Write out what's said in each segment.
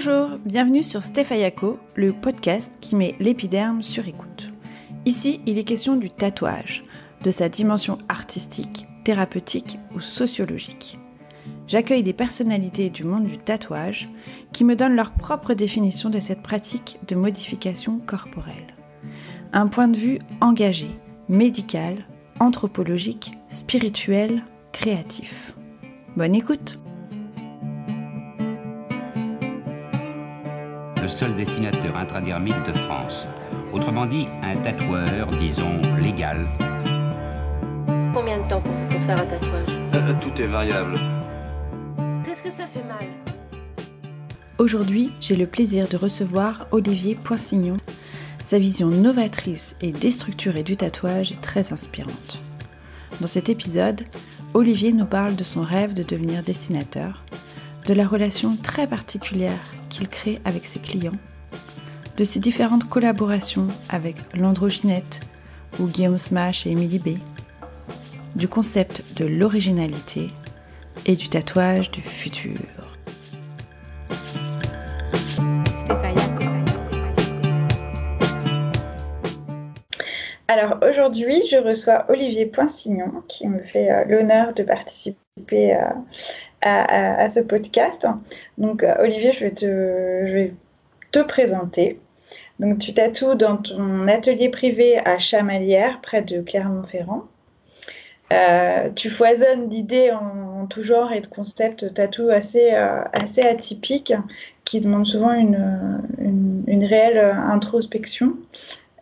Bonjour, bienvenue sur Stefayako, le podcast qui met l'épiderme sur écoute. Ici, il est question du tatouage, de sa dimension artistique, thérapeutique ou sociologique. J'accueille des personnalités du monde du tatouage qui me donnent leur propre définition de cette pratique de modification corporelle. Un point de vue engagé, médical, anthropologique, spirituel, créatif. Bonne écoute le seul dessinateur intradermique de France. Autrement dit, un tatoueur, disons, légal. Combien de temps pour, pour faire un tatouage? Euh, Tout est variable. Qu'est-ce que ça fait mal? Aujourd'hui, j'ai le plaisir de recevoir Olivier Poinsignon. Sa vision novatrice et déstructurée du tatouage est très inspirante. Dans cet épisode, Olivier nous parle de son rêve de devenir dessinateur, de la relation très particulière qu'il crée avec ses clients, de ses différentes collaborations avec l'Androgynette ou Guillaume Smash et Emily B, du concept de l'originalité et du tatouage du futur. Alors aujourd'hui, je reçois Olivier Poinsignon qui me fait euh, l'honneur de participer euh, à, ce podcast. Donc euh, Olivier, je vais te, présenter. Donc tu tatoues dans ton atelier privé à Chamalières, près de Clermont-Ferrand. Euh, tu foisonnes d'idées en, tout genre et de concepts tatou assez, euh, assez atypiques qui demandent souvent une réelle introspection.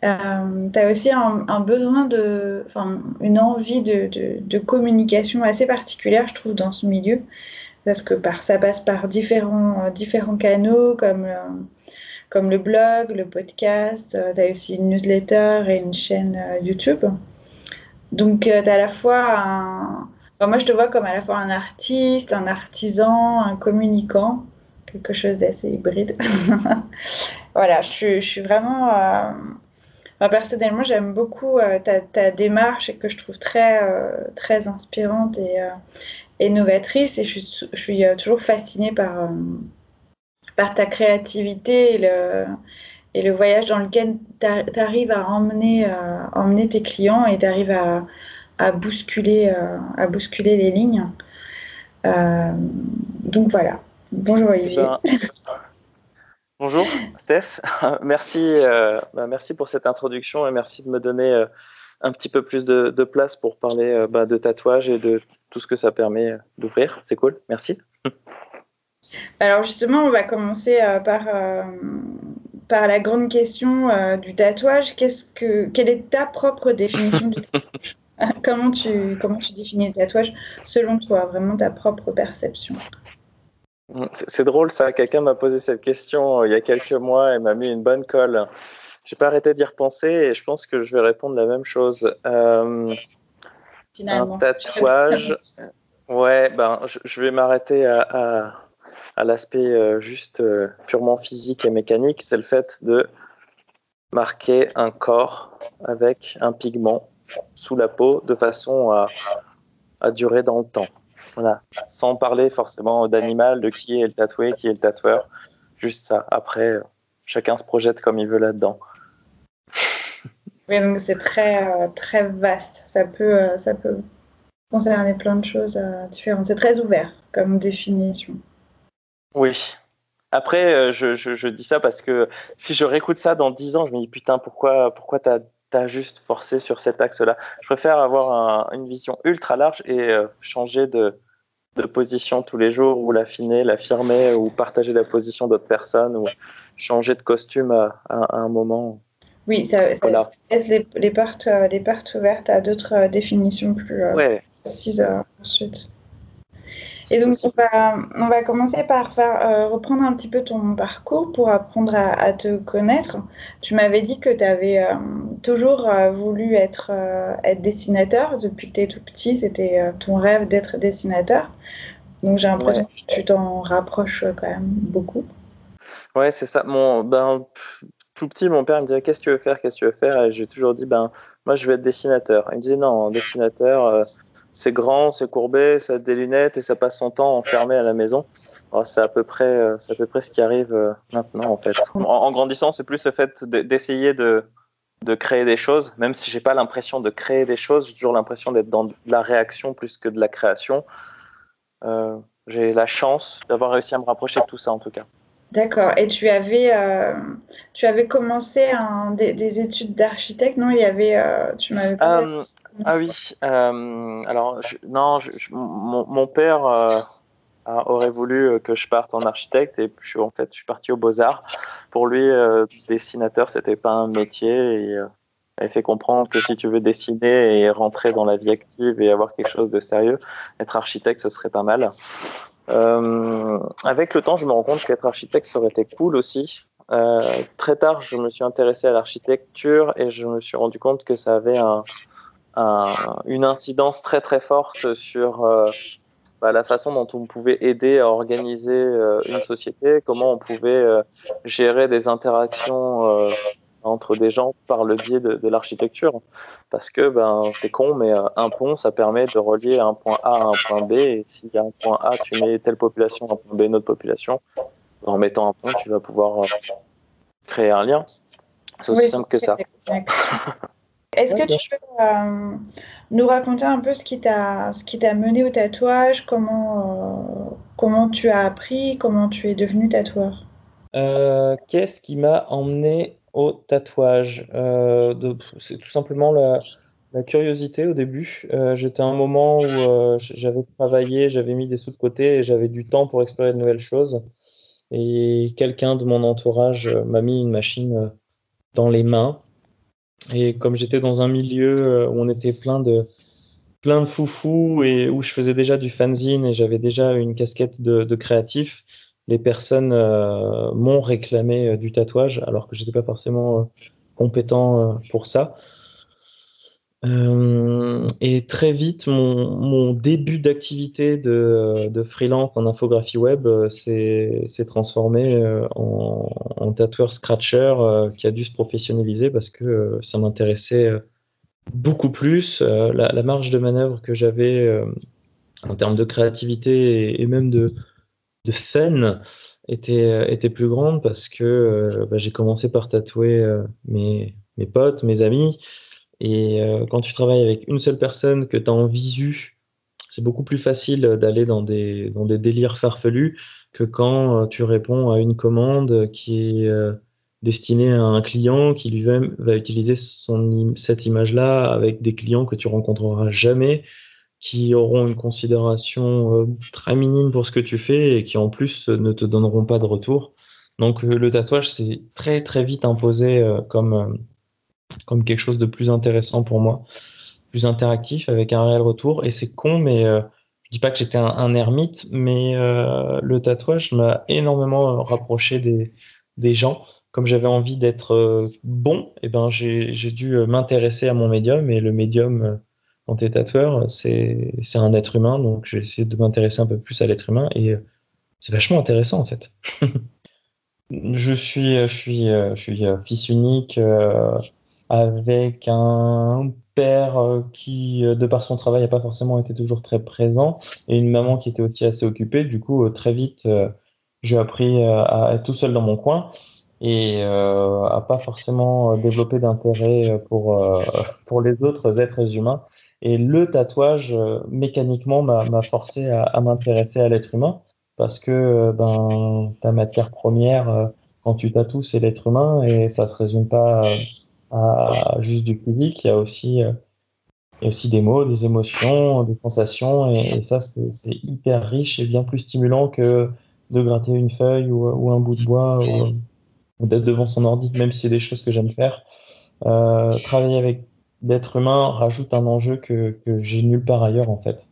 Euh, tu as aussi un, besoin de, enfin, une envie de, de, communication assez particulière, je trouve, dans ce milieu, parce que par, ça passe par différents, euh, différents canaux comme, euh, comme le blog, le podcast, tu as aussi une newsletter et une chaîne euh, YouTube. Donc, tu as à la fois un. moi, je te vois comme à la fois un artiste, un artisan, un communicant, quelque chose d'assez hybride. voilà, je suis vraiment. Enfin, personnellement, j'aime beaucoup euh, ta, ta démarche et que je trouve très, euh, très inspirante et, euh, et novatrice. Et je suis, je suis toujours fascinée par, par ta créativité et le, et le voyage dans lequel tu arrives à emmener, emmener tes clients et tu arrives à, à, bousculer, à bousculer les lignes. Donc voilà. Bonjour Olivier. Bonjour Steph, merci, euh, bah, merci pour cette introduction et merci de me donner euh, un petit peu plus de, place pour parler euh, bah, de tatouage et de tout ce que ça permet d'ouvrir. C'est cool, merci. Alors justement, on va commencer par, par la grande question du tatouage. Qu'est-ce que, quelle est ta propre définition du tatouage? Comment, tu, comment tu définis le tatouage selon toi, vraiment ta propre perception? C'est c'est drôle ça, quelqu'un m'a posé cette question euh, il y a quelques mois et m'a mis une bonne colle. J'ai pas arrêté d'y repenser et je pense que je vais répondre la même chose. Euh, finalement Un tatouage. Ouais, ben, je, je vais m'arrêter à, à, à l'aspect euh, juste purement physique et mécanique. C'est le fait de marquer un corps avec un pigment sous la peau de façon à, à durer dans le temps. Voilà. Sans parler forcément d'animal, de qui est le tatoué, qui est le tatoueur. Juste ça. Après, chacun se projette comme il veut là-dedans. Oui, donc c'est très, euh, très vaste. Ça peut, euh, ça peut concerner plein de choses euh, différentes. C'est très ouvert comme définition. Oui. Après, je, je, je dis ça parce que si je réécoute ça dans 10 ans, je me dis putain, pourquoi, pourquoi t'as as juste forcé sur cet axe-là? Je préfère avoir un- une vision ultra large et euh, changer de, de position tous les jours ou l'affiner, l'affirmer ou partager la position d'autres personnes ou changer de costume à, à- à un moment. Oui, ça, ça- Voilà. ça laisse les, les portes, euh, les portes ouvertes à d'autres euh, définitions plus euh, Ouais, précises ensuite. Et donc, on va, on va commencer par faire, euh, reprendre un petit peu ton parcours pour apprendre à, à te connaître. Tu m'avais dit que tu avais euh, toujours euh, voulu être, être dessinateur depuis que tu es tout petit. C'était ton rêve d'être dessinateur. Donc, j'ai l'impression Ouais. que tu t'en rapproches quand même beaucoup. ouais c'est ça. Mon, ben, tout petit, mon père me disait Qu'est-ce que tu veux faire Qu'est-ce que tu veux faire? Et j'ai toujours dit ben, Moi, je veux être dessinateur. Il me disait Non, dessinateur, c'est grand, c'est courbé, ça a des lunettes et ça passe son temps enfermé à la maison. Oh, c'est à peu près, c'est à peu près ce qui arrive maintenant en fait. En, grandissant, c'est plus le fait d'essayer de, de créer des choses, même si j'ai pas l'impression de créer des choses, j'ai toujours l'impression d'être dans de la réaction plus que de la création. Euh, j'ai la chance d'avoir réussi à me rapprocher de tout ça en tout cas. D'accord. Et tu avais, euh, tu avais commencé des, études d'architecte, non? Il y avait, euh, tu m'avais euh, Ah oui. alors non, mon, père aurait voulu que je parte en architecte et je, en fait, je suis parti aux Beaux Arts. Pour lui, dessinateur, c'était pas un métier et il fait comprendre que si tu veux dessiner et rentrer dans la vie active et avoir quelque chose de sérieux, être architecte, ce serait pas mal. Euh, avec le temps, je me rends compte qu'être architecte, ça aurait été cool aussi. Euh, très tard, je me suis intéressé à l'architecture et je me suis rendu compte que ça avait un, un, une incidence très très forte sur euh, bah, la façon dont on pouvait aider à organiser une société, comment on pouvait gérer des interactions entre des gens par le biais de, de l'architecture. Parce que ben, c'est con, mais euh, un pont, ça permet de relier un point A à un point B. Et s'il y a un point A, tu mets telle population, un point B, une autre population. En mettant un pont, tu vas pouvoir euh, créer un lien. C'est aussi simple que ça. Est-ce que tu peux euh, nous raconter un peu ce qui t'a ce qui t'a mené au tatouage, comment comment tu as appris, comment tu es devenu tatoueur? Qu'est-ce qui m'a emmené au tatouage euh, C'est tout simplement la, curiosité au début. Euh, j'étais un moment où euh, j'avais travaillé, j'avais mis des sous de côté et j'avais du temps pour explorer de nouvelles choses. Et quelqu'un de mon entourage m'a mis une machine dans les mains. Et comme j'étais dans un milieu où on était plein de, plein de foufous et où je faisais déjà du fanzine et j'avais déjà une casquette de créatif, les personnes euh, m'ont réclamé euh, du tatouage alors que j'étais pas forcément euh, compétent pour ça. et très vite, mon, début d'activité de, freelance en infographie web s'est transformé en, tatoueur scratcher qui a dû se professionnaliser parce que ça m'intéressait beaucoup plus. La, marge de manœuvre que j'avais en termes de créativité et même de, de fun était, euh, était plus grande parce que euh, bah, j'ai commencé par tatouer euh, mes, mes potes, mes amis. Et quand tu travailles avec une seule personne que tu as en visu, c'est beaucoup plus facile d'aller dans des, dans des délires farfelus que quand tu réponds à une commande qui est destinée à un client qui lui-même va utiliser cette image-là avec des clients que tu rencontreras jamais qui auront une considération euh, très minime pour ce que tu fais et qui en plus ne te donneront pas de retour. Donc euh, le tatouage s'est très très vite imposé euh, comme, comme quelque chose de plus intéressant pour moi, plus interactif avec un réel retour. Et c'est con, mais je dis pas que j'étais un, ermite, mais le tatouage m'a énormément rapproché des, des gens. Comme j'avais envie d'être bon, eh ben j'ai dû m'intéresser à mon médium et le médium quand tu es c'est un être humain, donc j'ai essayé de m'intéresser un peu plus à l'être humain et euh, c'est vachement intéressant en fait. je suis, je suis, je suis fils unique euh, avec un père qui, de par son travail, n'a pas forcément été toujours très présent et une maman qui était aussi assez occupée. Du coup, très vite, j'ai appris à être tout seul dans mon coin et euh, à pas forcément développer d'intérêt pour, pour les autres êtres humains. Et le tatouage, euh, mécaniquement, m'a forcé à, m'intéresser à l'être humain parce que euh, ben, ta matière première, euh, quand tu tatoues, c'est l'être humain et ça se résume pas à, juste du physique. Il y a aussi, des mots, des émotions, des sensations et, ça, c'est hyper riche et bien plus stimulant que de gratter une feuille ou, un bout de bois ou, d'être devant son ordi, même si c'est des choses que j'aime faire. travailler avec d'être humain rajoute un enjeu que, que j'ai nulle part ailleurs en fait.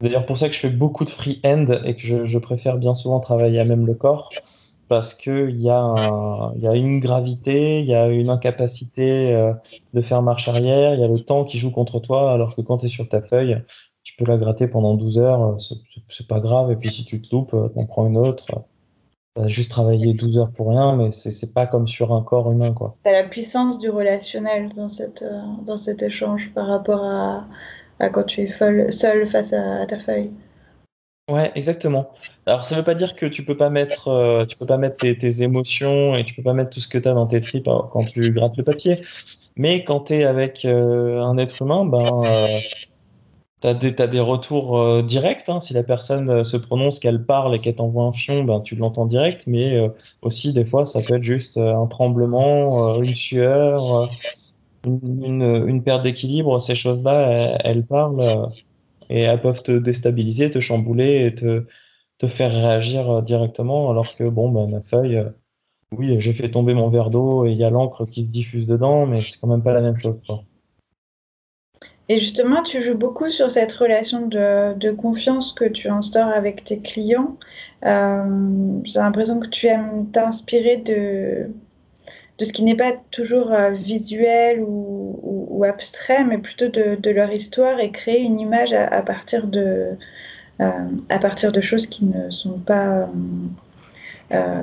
D'ailleurs pour ça que je fais beaucoup de free-end et que je, préfère bien souvent travailler à même le corps parce qu'il y, a y a une gravité, il y a une incapacité euh, de faire marche arrière, il y a le temps qui joue contre toi alors que quand tu es sur ta feuille, tu peux la gratter pendant 12 heures, c'est pas grave et puis si tu te loupes, euh, t'en prends une autre juste travaillé 12 heures pour rien, mais c'est pas comme sur un corps humain. quoi. Tu as la puissance du relationnel dans, cette, euh, dans cet échange par rapport à, quand tu es seul face à, ta feuille. Ouais, exactement. Alors, ça veut pas dire que tu peux pas mettre, tu peux pas mettre tes, émotions et tu peux pas mettre tout ce que tu as dans tes tripes hein, quand tu grattes le papier. Mais quand tu es avec un être humain, ben, tu as, des retours euh, directs. Hein. Si la personne euh, se prononce, qu'elle parle et qu'elle t'envoie un fion, ben, tu l'entends direct. Mais euh, aussi, des fois, ça peut être juste un tremblement, une sueur, une, perte d'équilibre. Ces choses-là, elles, parlent et elles peuvent te déstabiliser, te chambouler et te, faire réagir directement. Alors que, bon, ben, ma feuille, oui, j'ai fait tomber mon verre d'eau et il y a l'encre qui se diffuse dedans, mais c'est quand même pas la même chose. Et justement, tu joues beaucoup sur cette relation de, confiance que tu instaures avec tes clients. Euh, j'ai l'impression que tu aimes t'inspirer de, de ce qui n'est pas toujours euh, visuel ou, abstrait, mais plutôt de, leur histoire et créer une image à, partir, de, euh, à partir de choses qui ne sont pas...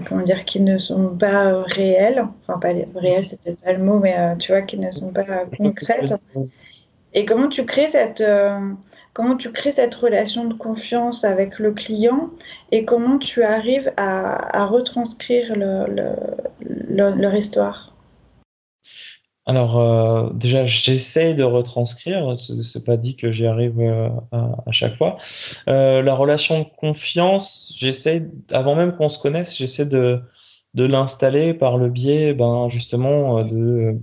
comment dire, qui ne sont pas réelles, enfin pas réelles, c'est peut-être pas le mot, mais tu vois, qui ne sont pas concrètes. Et comment tu crées cette, euh, comment tu crées cette relation de confiance avec le client et comment tu arrives à, retranscrire leur histoire? Alors, euh, déjà, j'essaie de retranscrire. C'est pas dit que j'y arrive euh, à, chaque fois. la relation de confiance, j'essaie, avant même qu'on se connaisse, j'essaie de, de l'installer par le biais, ben, justement, de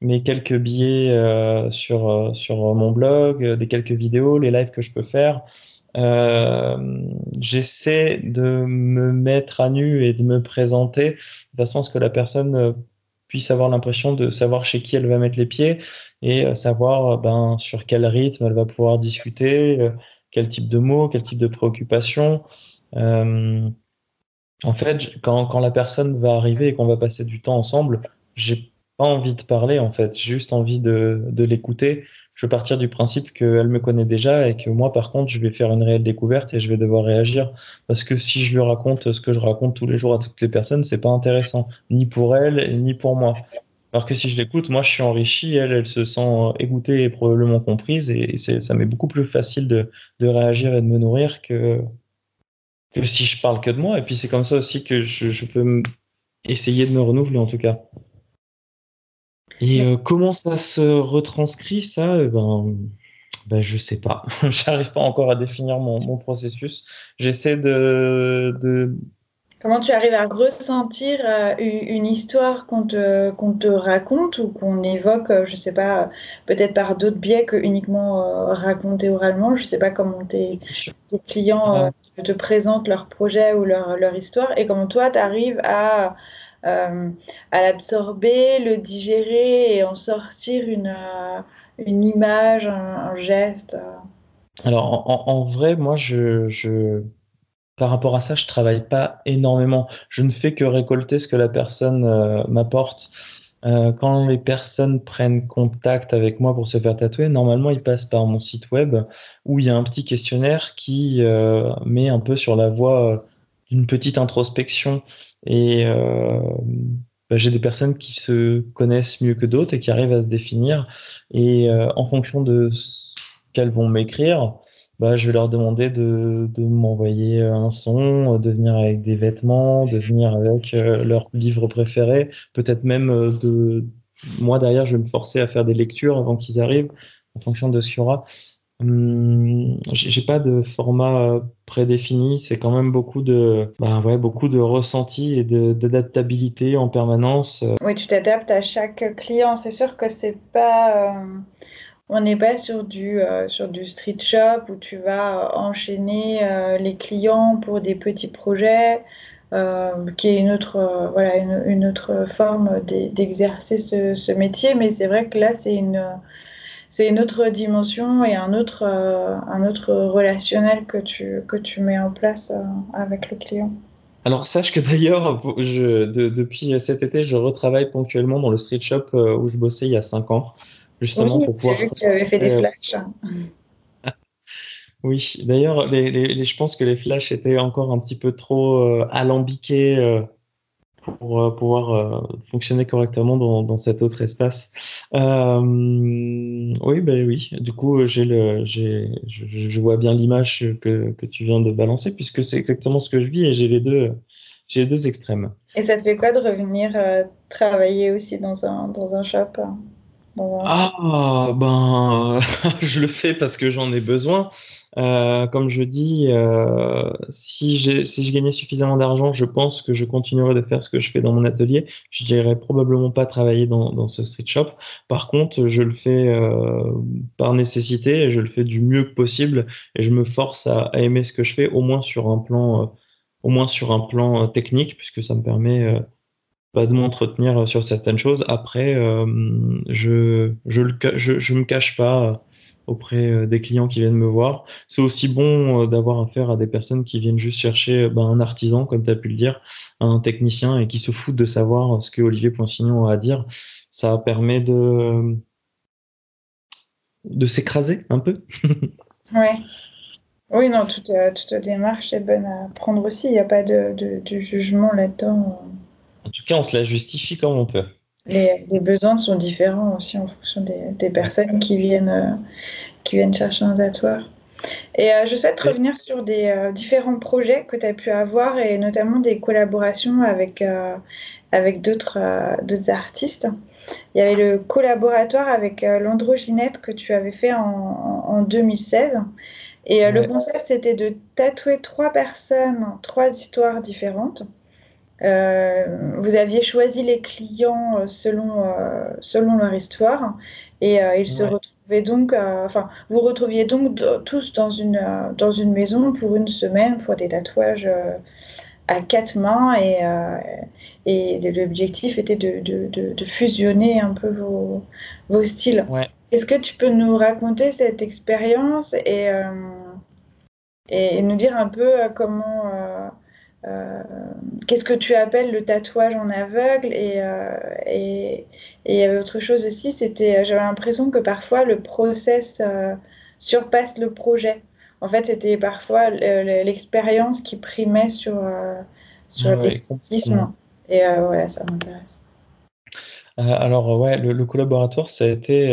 mes quelques billets euh, sur, euh, sur mon blog, euh, des quelques vidéos, les lives que je peux faire. J'essaie de me mettre à nu et de me présenter de façon à ce que la personne puisse avoir l'impression de savoir chez qui elle va mettre les pieds et savoir ben, sur quel rythme elle va pouvoir discuter, quel type de mots, quel type de préoccupations. en fait, quand, quand, la personne va arriver et qu'on va passer du temps ensemble, j'ai pas envie de parler en fait, juste envie de, de l'écouter. Je veux partir du principe qu'elle me connaît déjà et que moi par contre je vais faire une réelle découverte et je vais devoir réagir parce que si je lui raconte ce que je raconte tous les jours à toutes les personnes, c'est pas intéressant ni pour elle ni pour moi. Alors que si je l'écoute, moi je suis enrichi, elle, elle se sent écoutée et probablement comprise et ça m'est beaucoup plus facile de, de réagir et de me nourrir que, que si je parle que de moi. Et puis c'est comme ça aussi que je peux essayer de me renouveler en tout cas. Et euh, comment ça se retranscrit ça eh ben, ben, je sais pas. J'arrive pas encore à définir mon, mon processus. J'essaie de, de, Comment tu arrives à ressentir euh, une histoire qu'on te, qu'on te raconte ou qu'on évoque, euh, je sais pas, peut-être par d'autres biais que uniquement raconter oralement? Je sais pas comment tes, tes clients te présentent leur projet ou leur, leur histoire et comment toi tu arrives à euh, à l'absorber, le digérer et en sortir une, euh, image, un, geste euh. Alors, en, vrai, moi, je, par rapport à ça, je travaille pas énormément. Je ne fais que récolter ce que la personne m'apporte. quand les personnes prennent contact avec moi pour se faire tatouer, normalement, ils passent par mon site web où il y a un petit questionnaire qui met un peu sur la voie d'une petite introspection et euh, bah, j'ai des personnes qui se connaissent mieux que d'autres et qui arrivent à se définir. Et euh, en fonction de ce qu'elles vont m'écrire, bah, je vais leur demander de, de m'envoyer un son, de venir avec des vêtements, de venir avec euh, leur livre préféré, peut-être même de... Moi, derrière, je vais me forcer à faire des lectures avant qu'ils arrivent, en fonction de ce qu'il y aura. Hum, j'ai pas de format prédéfini, c'est quand même beaucoup de, bah ouais, beaucoup de ressenti et d'adaptabilité en permanence. Oui, tu t'adaptes à chaque client. C'est sûr que c'est pas, euh, on n'est pas sur du, euh, sur du street shop où tu vas enchaîner euh, les clients pour des petits projets. qui est une autre, voilà, une, autre forme d'exercer ce, ce, métier, mais c'est vrai que là, c'est une, c'est une autre dimension et un autre, euh, un autre relationnel que tu, que tu mets en place euh, avec le client. Alors sache que d'ailleurs, depuis cet été, je retravaille ponctuellement dans le street shop euh, où je bossais il y a cinq ans, justement pour pouvoir. J'ai vu que tu avais fait des flashs. oui, d'ailleurs, les, les, je pense que les flashs étaient encore un petit peu trop alambiqués pour pouvoir fonctionner correctement dans, dans, cet autre espace. oui, ben oui. Du coup, j'ai le, j'ai, je, je, vois bien l'image que, que, tu viens de balancer, puisque c'est exactement ce que je vis et j'ai les deux, j'ai les deux extrêmes. Et ça te fait quoi de revenir travailler aussi dans un, dans un shop Ah, ben, je le fais parce que j'en ai besoin. Euh, comme je dis, euh, si, je gagnais suffisamment d'argent, je pense que je continuerais de faire ce que je fais dans mon atelier. Je n'irais probablement pas travailler dans, ce street shop. Par contre, je le fais euh, par nécessité et je le fais du mieux possible et je me force à, aimer ce que je fais, au moins sur un plan, au moins sur un plan technique, puisque ça me permet pas de m'entretenir sur certaines choses. Après, je, je, je, je me cache pas auprès euh, des clients qui viennent me voir. C'est aussi bon euh, d'avoir affaire à des personnes qui viennent juste chercher ben, un artisan, comme tu as pu le dire, un technicien, et qui se foutent de savoir ce que Olivier Poinsignon a à dire. Ça permet de, de s'écraser un peu. oui. Oui, non, toute, euh, toute, démarche est bonne à prendre aussi. Il n'y a pas de, de, jugement là-dedans. En tout cas, on se la justifie comme on peut les, les, besoins sont différents aussi en fonction des, des personnes qui viennent, euh, qui viennent chercher un tatoueur. Et euh, je souhaite revenir sur des euh, différents projets que tu as pu avoir et notamment des collaborations avec, avec d'autres artistes. Il y avait le collaboratoire avec l'androginette que tu avais fait en, en 2016. Et le concept, c'était de tatouer trois personnes, trois histoires différentes. Euh, vous aviez choisi les clients euh, selon, euh, selon leur histoire. Et ils se retrouvaient donc, enfin, vous retrouviez donc tous dans une, dans une maison pour une semaine pour des tatouages à quatre mains. Et, et l'objectif était de, de, de, fusionner un peu vos, vos styles. Est-ce que tu peux nous raconter cette expérience et, et, nous dire un peu comment euh, qu'est-ce que tu appelles le tatouage en aveugle et, euh, et, il y avait autre chose aussi, c'était j'avais l'impression que parfois le process euh, surpasse le projet. En fait, c'était parfois l'expérience qui primait sur, sur l'esthétisme. Et ouais, ça m'intéresse. alors, ouais, le, le, collaboratoire, ça a été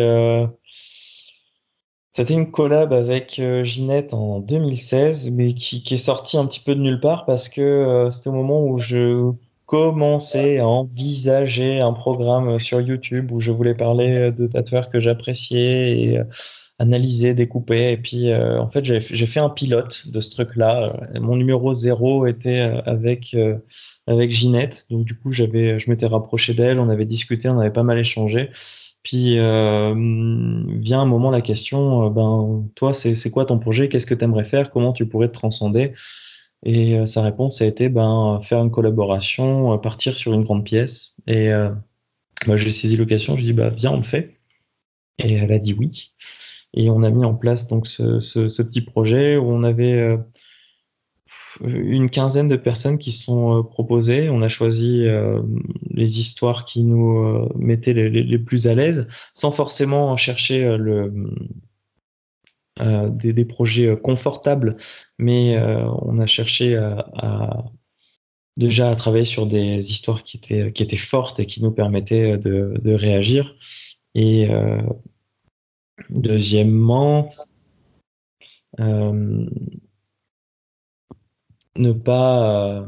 c'était une collab avec euh, Ginette en 2016, mais qui, qui, est sortie un petit peu de nulle part parce que euh, c'était au moment où je commençais à envisager un programme sur YouTube où je voulais parler de tatoueurs que j'appréciais et euh, analyser, découper. Et puis, en fait, j'ai fait un pilote de ce truc-là. Mon numéro zéro était avec avec Ginette, donc du coup, je m'étais rapproché d'elle, on avait discuté, on avait pas mal échangé. Puis euh, vient un moment la question, euh, ben toi, c'est quoi ton projet? Qu'est-ce que tu aimerais faire? Comment tu pourrais te transcender? Et euh, sa réponse a été ben faire une collaboration, partir sur une grande pièce. Et moi, j'ai saisi l'occasion, je dis bah viens, on le fait. Et elle a dit oui. Et on a mis en place donc ce, ce petit projet où on avait une quinzaine de personnes qui sont euh, proposées. On a choisi euh, les histoires qui nous euh, mettaient les, plus à l'aise, sans forcément chercher le, des, projets confortables, mais on a cherché à, déjà à travailler sur des histoires qui étaient, qui étaient fortes et qui nous permettaient de, de réagir. Et deuxièmement, ne pas euh,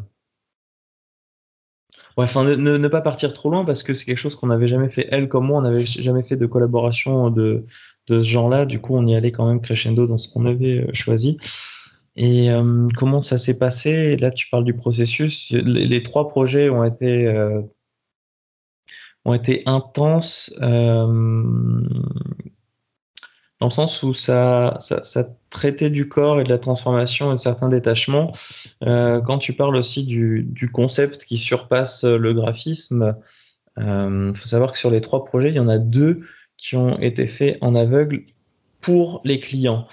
enfin ne, ne, pas partir trop loin parce que c'est quelque chose qu'on n'avait jamais fait. Elle comme moi on n'avait jamais fait de collaboration de, de ce genre-là. Du coup on y allait quand même crescendo dans ce qu'on avait euh, choisi. Et euh, comment ça s'est passé? Là tu parles du processus. Les, trois projets ont été ont été intenses dans le sens où ça, ça, traitait du corps et de la transformation et de certains détachements. Euh, quand tu parles aussi du, concept qui surpasse le graphisme, il euh, faut savoir que sur les trois projets, il y en a deux qui ont été faits en aveugle pour les clients.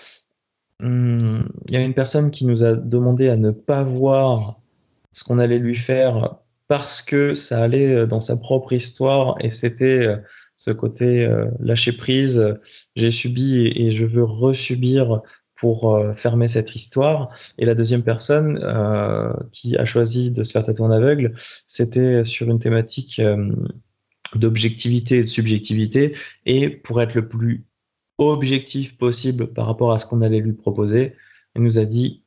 Hum, il y a une personne qui nous a demandé à ne pas voir ce qu'on allait lui faire parce que ça allait dans sa propre histoire et c'était ce côté euh, lâcher prise, j'ai subi et, je veux resubir pour euh, fermer cette histoire. Et la deuxième personne euh, qui a choisi de se faire tatouer en aveugle, c'était sur une thématique d'objectivité et de subjectivité. Et pour être le plus objectif possible par rapport à ce qu'on allait lui proposer, elle nous a dit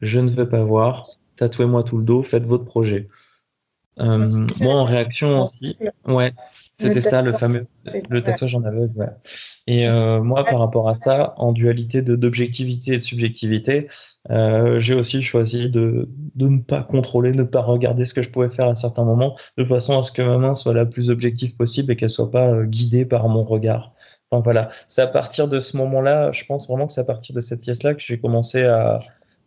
Je ne veux pas voir, tatouez-moi tout le dos, faites votre projet. moi, en réaction aussi, ouais, c'était ça, le fameux le tatouage en aveugle. Et euh, moi, par rapport à ça, en dualité de d'objectivité et de subjectivité, euh, j'ai aussi choisi de, de, ne pas contrôler, de ne pas regarder ce que je pouvais faire à certains moments, de façon à ce que ma main soit la plus objective possible et qu'elle soit pas euh, guidée par mon regard. Enfin voilà, c'est à partir de ce moment-là, je pense vraiment que c'est à partir de cette pièce-là que j'ai commencé à,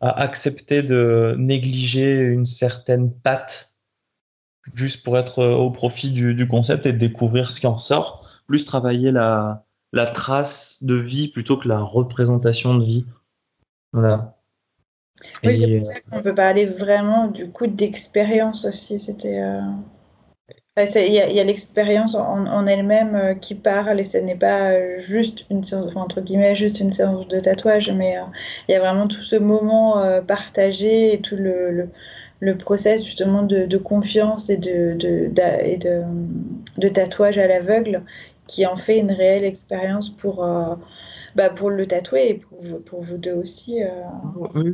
à accepter de négliger une certaine patte juste pour être euh, au profit du, concept et de découvrir ce qui en sort, plus travailler la, la trace de vie plutôt que la représentation de vie. Voilà. Oui, c'est pour ça qu'on peut parler vraiment du coup d'expérience aussi. C'était. Euh, il y a, l'expérience en, elle-même euh, qui parle et ce n'est pas juste une séance, entre guillemets, juste une séance de tatouage, mais il y a vraiment tout ce moment partagé et tout le le process justement de, confiance et, de, de, tatouage à l'aveugle qui en fait une réelle expérience pour, euh, bah, pour le tatouer et pour, pour vous deux aussi. Euh.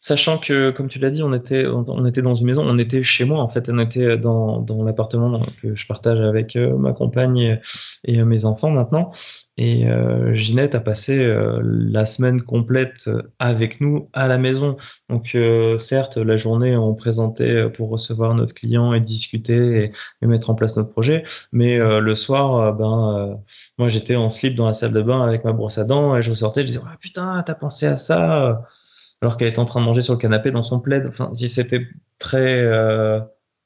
Sachant que, comme tu l'as dit, on était, on était dans une maison, on était chez moi en fait, on était dans, dans l'appartement que je partage avec euh, ma compagne et mes enfants maintenant. Et euh, Ginette a passé euh, la semaine complète euh, avec nous à la maison. Donc certes, la journée, on présentait pour recevoir notre client et discuter et, mettre en place notre projet. Mais le soir, ben, moi j'étais en slip dans la salle de bain avec ma brosse à dents et je ressortais, je disais ah, putain, t'as pensé à ça alors qu'elle était en train de manger sur le canapé dans son plaid. Enfin, c'était très,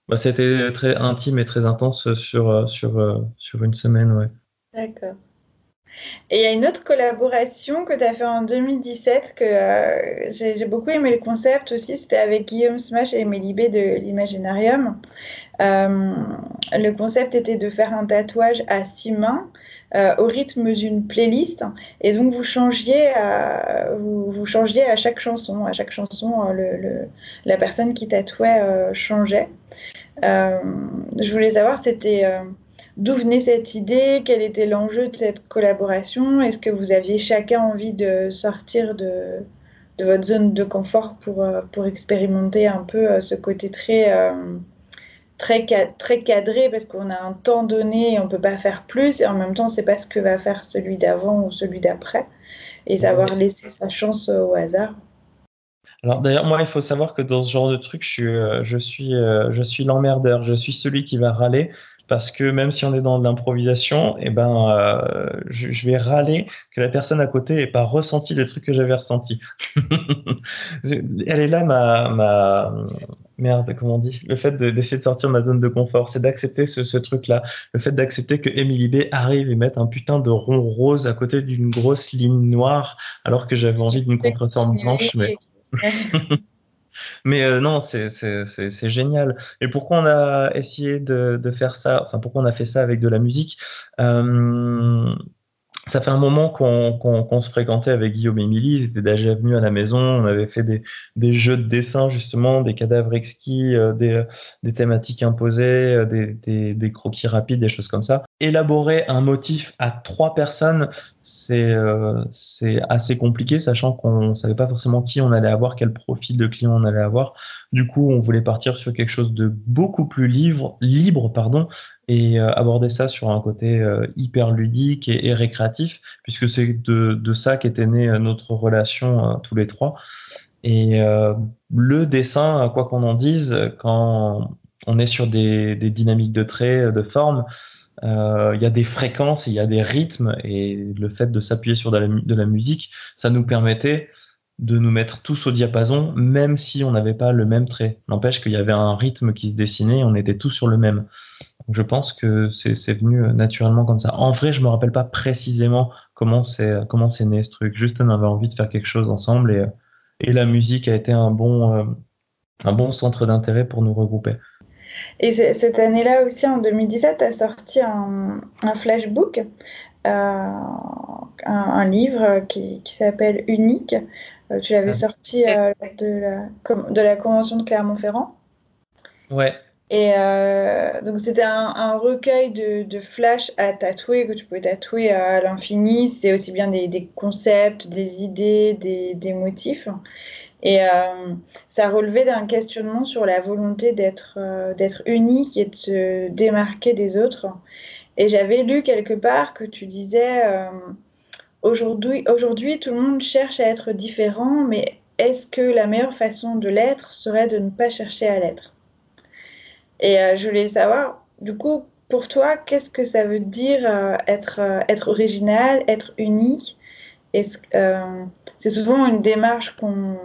bah, c'était très intime et très intense sur sur sur une semaine, ouais. D'accord. Et il y a une autre collaboration que tu as fait en 2017 que euh, j'ai beaucoup aimé le concept aussi. C'était avec Guillaume Smash et Émilie B de l'Imaginarium. Euh, le concept était de faire un tatouage à six mains euh, au rythme d'une playlist. Et donc, vous changiez à, vous, changiez à chaque chanson. À chaque chanson, le, la personne qui tatouait changeait. je voulais savoir, c'était D'où venait cette idée? Quel était l'enjeu de cette collaboration? Est-ce que vous aviez chacun envie de sortir de, de votre zone de confort pour, euh, pour expérimenter un peu euh, ce côté très, euh, très, très cadré parce qu'on a un temps donné et on ne peut pas faire plus et en même temps, c'est pas ce que va faire celui d'avant ou celui d'après et savoir laisser sa chance au hasard. Alors d'ailleurs, moi, il faut savoir que dans ce genre de truc, je suis, je suis, je suis l'emmerdeur. Je suis celui qui va râler parce que même si on est dans de l'improvisation, eh ben, euh, je, vais râler que la personne à côté n'ait pas ressenti les trucs que j'avais ressentis. Elle est là, ma, ma, merde, comment on dit? Le fait d'essayer de, sortir de ma zone de confort, c'est d'accepter ce, truc-là. Le fait d'accepter que Emily B arrive et mette un putain de rond rose à côté d'une grosse ligne noire, alors que j'avais envie d'une contreforme blanche. Mais... Mais euh, non, c'est génial. Et pourquoi on a essayé de, faire ça Enfin, pourquoi on a fait ça avec de la musique? Euh, ça fait un moment qu'on se fréquentait avec Guillaume et Émilie, ils étaient déjà venus à la maison, on avait fait des, jeux de dessin justement, des cadavres exquis, euh, des, des, thématiques imposées, euh, des, croquis rapides, des choses comme ça. Élaborer un motif à trois personnes, c'est euh, assez compliqué, sachant qu'on ne savait pas forcément qui on allait avoir, quel profil de client on allait avoir. Du coup, on voulait partir sur quelque chose de beaucoup plus libre, et euh, aborder ça sur un côté euh, hyper ludique et, récréatif, puisque c'est de, de, ça qu'était née euh, notre relation tous les trois. Et le dessin, quoi qu'on en dise, quand on est sur des, dynamiques de traits, de forme, il y a des fréquences, il y a des rythmes, et le fait de s'appuyer sur de la, musique, ça nous permettait de nous mettre tous au diapason, même si on n'avait pas le même trait. N'empêche qu'il y avait un rythme qui se dessinait, on était tous sur le même. je pense que c'est venu euh, naturellement comme ça. En vrai, je me rappelle pas précisément comment c'est comment c'est né ce truc. Juste, on avait envie de faire quelque chose ensemble et, et la musique a été un bon euh, un bon centre d'intérêt pour nous regrouper. Et cette année-là aussi, en 2017, tu as sorti un, un flashbook un, livre qui, qui s'appelle Unique. Tu l'avais ah. sorti de, la, de la Convention de Clermont-Ferrand. Ouais. Et euh, donc, c'était un, recueil de, de flash à tatouer, que tu pouvais tatouer à l'infini. C'était aussi bien des, des, concepts, des idées, des, des motifs. Et euh, ça relevait d'un questionnement sur la volonté d'être euh, d'être unique et de se démarquer des autres. Et j'avais lu quelque part que tu disais aujourd'hui, aujourd'hui, tout le monde cherche à être différent, mais est-ce que la meilleure façon de l'être serait de ne pas chercher à l'être? Et euh, je voulais savoir, du coup, pour toi, qu'est-ce que ça veut dire euh, être, euh, être original, être unique? C'est souvent une démarche qu'on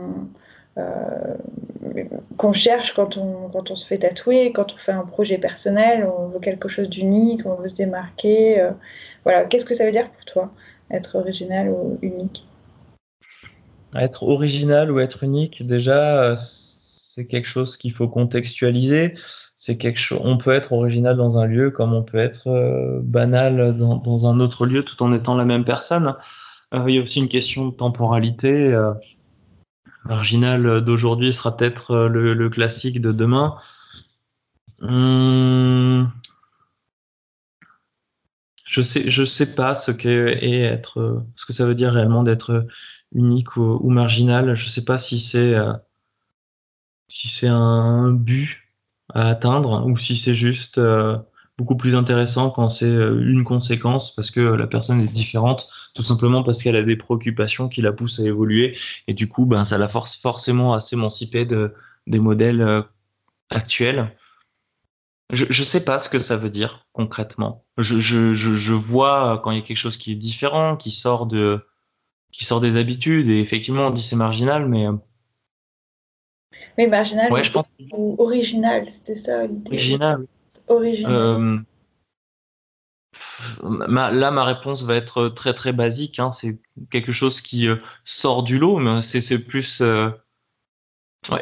qu'on cherche quand on, quand on se fait tatouer, quand on fait un projet personnel, on veut quelque chose d'unique, on veut se démarquer. voilà, qu'est-ce que ça veut dire pour toi, être original ou unique Être original ou être unique, déjà, c'est quelque chose qu'il faut contextualiser c'est quelque chose. On peut être original dans un lieu comme on peut être euh, banal dans, un autre lieu tout en étant la même personne. Euh, il y a aussi une question de temporalité. Euh, marginal d'aujourd'hui sera peut-être le, classique de demain. Hum, je sais, sais pas ce qu'est être, ce que ça veut dire réellement d'être unique ou, marginal. Je sais pas si c'est si c'est un but à atteindre ou si c'est juste euh, beaucoup plus intéressant quand c'est euh, une conséquence parce que la personne est différente, tout simplement parce qu'elle a des préoccupations qui la poussent à évoluer et du coup, ben, ça la force forcément à s'émanciper de, des modèles euh, actuels. Je ne sais pas ce que ça veut dire concrètement. Je, je, je, je, vois quand il y a quelque chose qui est différent, qui sort de qui sort des habitudes et effectivement on dit c'est marginal, mais mais marginal ou original, c'était ça Original. Original. Euh, là, ma réponse va être très très basique. Hein. C'est quelque chose qui euh, sort du lot, mais c'est plus. Euh...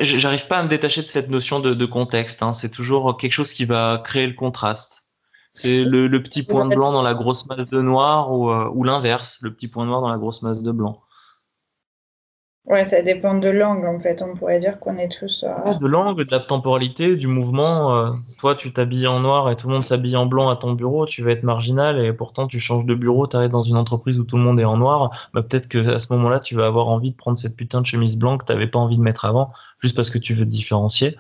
J'arrive pas à me détacher de cette notion de, contexte. Hein. C'est toujours quelque chose qui va créer le contraste. C'est le, petit point de blanc dans la grosse masse de noir ou, euh, ou l'inverse, le petit point noir dans la grosse masse de blanc. Ouais, ça dépend de langue en fait. On pourrait dire qu'on est tous. Euh, de langue, de la temporalité, du mouvement. Euh, toi, tu t'habilles en noir et tout le monde s'habille en blanc à ton bureau, tu vas être marginal et pourtant tu changes de bureau, tu arrives dans une entreprise où tout le monde est en noir. Bah, peut-être qu'à ce moment-là, tu vas avoir envie de prendre cette putain de chemise blanche que tu n'avais pas envie de mettre avant, juste parce que tu veux te différencier.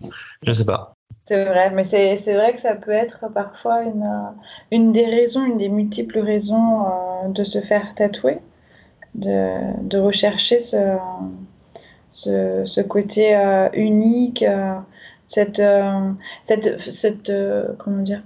Je sais pas. C'est vrai, mais c'est vrai que ça peut être parfois une, euh, une des raisons, une des multiples raisons de se faire tatouer de, rechercher ce, ce, côté euh, unique, euh, cette, euh, cette, cette, comment dire,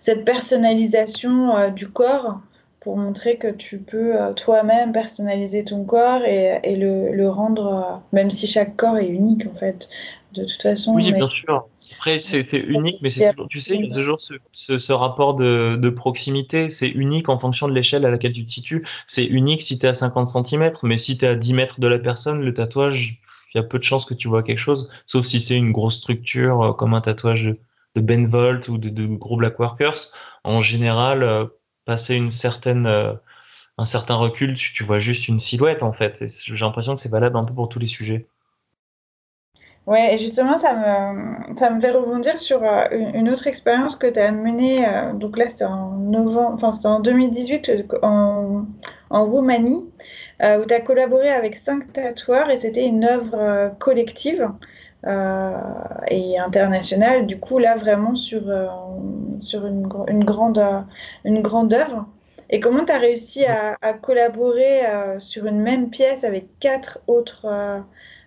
cette personnalisation du corps pour montrer que tu peux toi-même personnaliser ton corps et, et le, le, rendre, même si chaque corps est unique en fait, de toute façon. Oui, bien sûr. Après, c'était unique, mais c'est tu sais, il y a toujours ce, ce, rapport de, de proximité. C'est unique en fonction de l'échelle à laquelle tu te situes. C'est unique si tu es à 50 cm, mais si tu es à 10 mètres de la personne, le tatouage, il y a peu de chances que tu vois quelque chose, sauf si c'est une grosse structure euh, comme un tatouage de, de Ben Volt ou de, de, gros Black Workers. En général, euh, passer une certaine, euh, un certain recul, tu, tu vois juste une silhouette en fait. J'ai l'impression que c'est valable un peu pour tous les sujets. Ouais, et justement, ça me, ça me fait rebondir sur euh, une, autre expérience que tu as menée. Euh, donc là, c'était en novembre, enfin, c'était en 2018 euh, en, Roumanie, où tu as collaboré avec cinq tatoueurs et c'était une œuvre collective et internationale. Du coup, là, vraiment sur, sur une, une, grande, une grande œuvre. Et comment tu as réussi à, à collaborer sur une même pièce avec quatre autres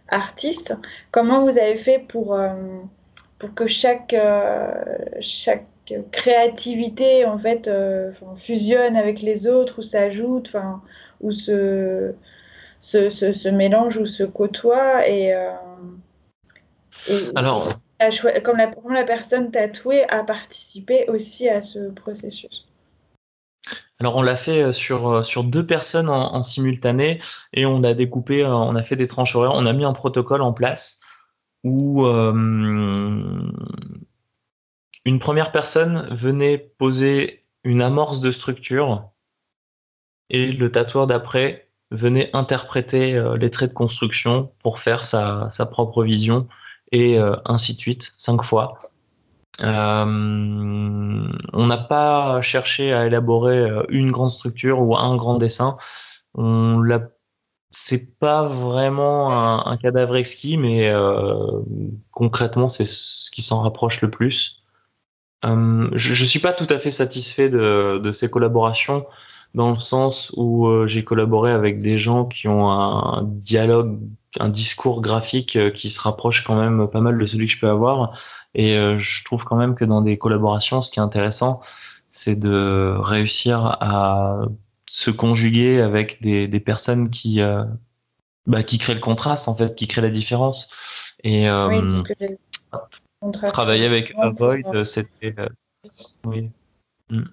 artiste. Comment vous avez fait pour, euh, pour que chaque, euh, chaque créativité en fait euh, fusionne avec les autres ou s'ajoute, ou se, se, se, mélange ou se côtoie et, Alors, quand la, la personne tatouée a participé aussi à ce processus? Alors on l'a fait euh, sur, euh, sur deux personnes en, simultané et on a découpé, euh, on a fait des tranches horaires, on a mis un protocole en place où une première personne venait poser une amorce de structure et le tatoueur d'après venait interpréter les traits de construction pour faire sa, sa propre vision et ainsi de suite, cinq fois. On n'a pas cherché à élaborer une grande structure ou un grand dessin. On l'a c'est pas vraiment un, cadavre exquis, mais euh, concrètement, c'est ce qui s'en rapproche le plus. Euh, je, ne suis pas tout à fait satisfait de, ces collaborations, dans le sens où euh, j'ai collaboré avec des gens qui ont un, dialogue, un discours graphique qui se rapproche quand même pas mal de celui que je peux avoir. Et je trouve quand même que dans des collaborations, ce qui est intéressant, c'est de réussir à se conjuguer avec des, des personnes qui, euh, bah, qui créent le contraste, en fait, qui créent la différence. Et euh, oui, ce que travailler avec Avoid, euh, c'était. oui. Mm.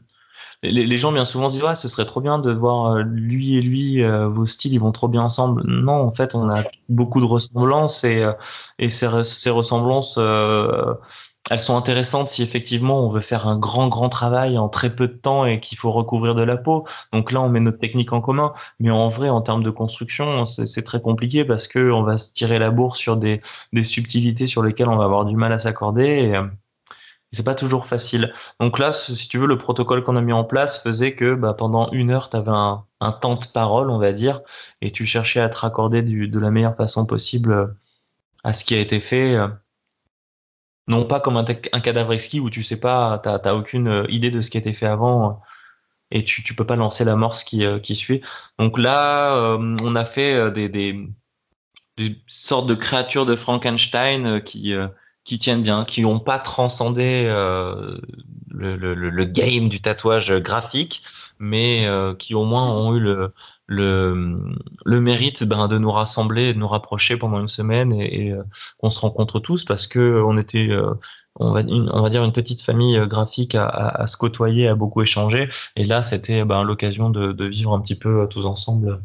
Les, gens bien souvent se disent ouais, ce serait trop bien de voir lui et lui, vos styles, ils vont trop bien ensemble. Non, en fait, on a beaucoup de ressemblances et, et ces, ces ressemblances elles sont intéressantes si effectivement on veut faire un grand grand travail en très peu de temps et qu'il faut recouvrir de la peau. Donc là, on met notre technique en commun. Mais en vrai, en termes de construction, c'est très compliqué parce que on va se tirer la bourre sur des, des subtilités sur lesquelles on va avoir du mal à s'accorder. Euh, c'est pas toujours facile. Donc là, si tu veux, le protocole qu'on a mis en place faisait que bah, pendant une heure, tu avais un, un, temps de parole, on va dire, et tu cherchais à te raccorder de la meilleure façon possible à ce qui a été fait. Non pas comme un, cadavre exquis où tu sais pas, tu n'as aucune euh, idée de ce qui a été fait avant euh, et tu, tu peux pas lancer la morse qui, euh, qui suit. Donc là, on a fait des, sortes de créatures de Frankenstein qui, qui tiennent bien, qui n'ont pas transcendé le, le, le, game du tatouage graphique, mais qui au moins ont eu le, le, le mérite ben, de nous rassembler, de nous rapprocher pendant une semaine et, euh, qu'on se rencontre tous parce que on était, euh, on, va, on va dire, une petite famille euh, graphique à, se côtoyer, à beaucoup échanger. Et là, c'était ben, l'occasion de, de, vivre un petit peu tous ensemble.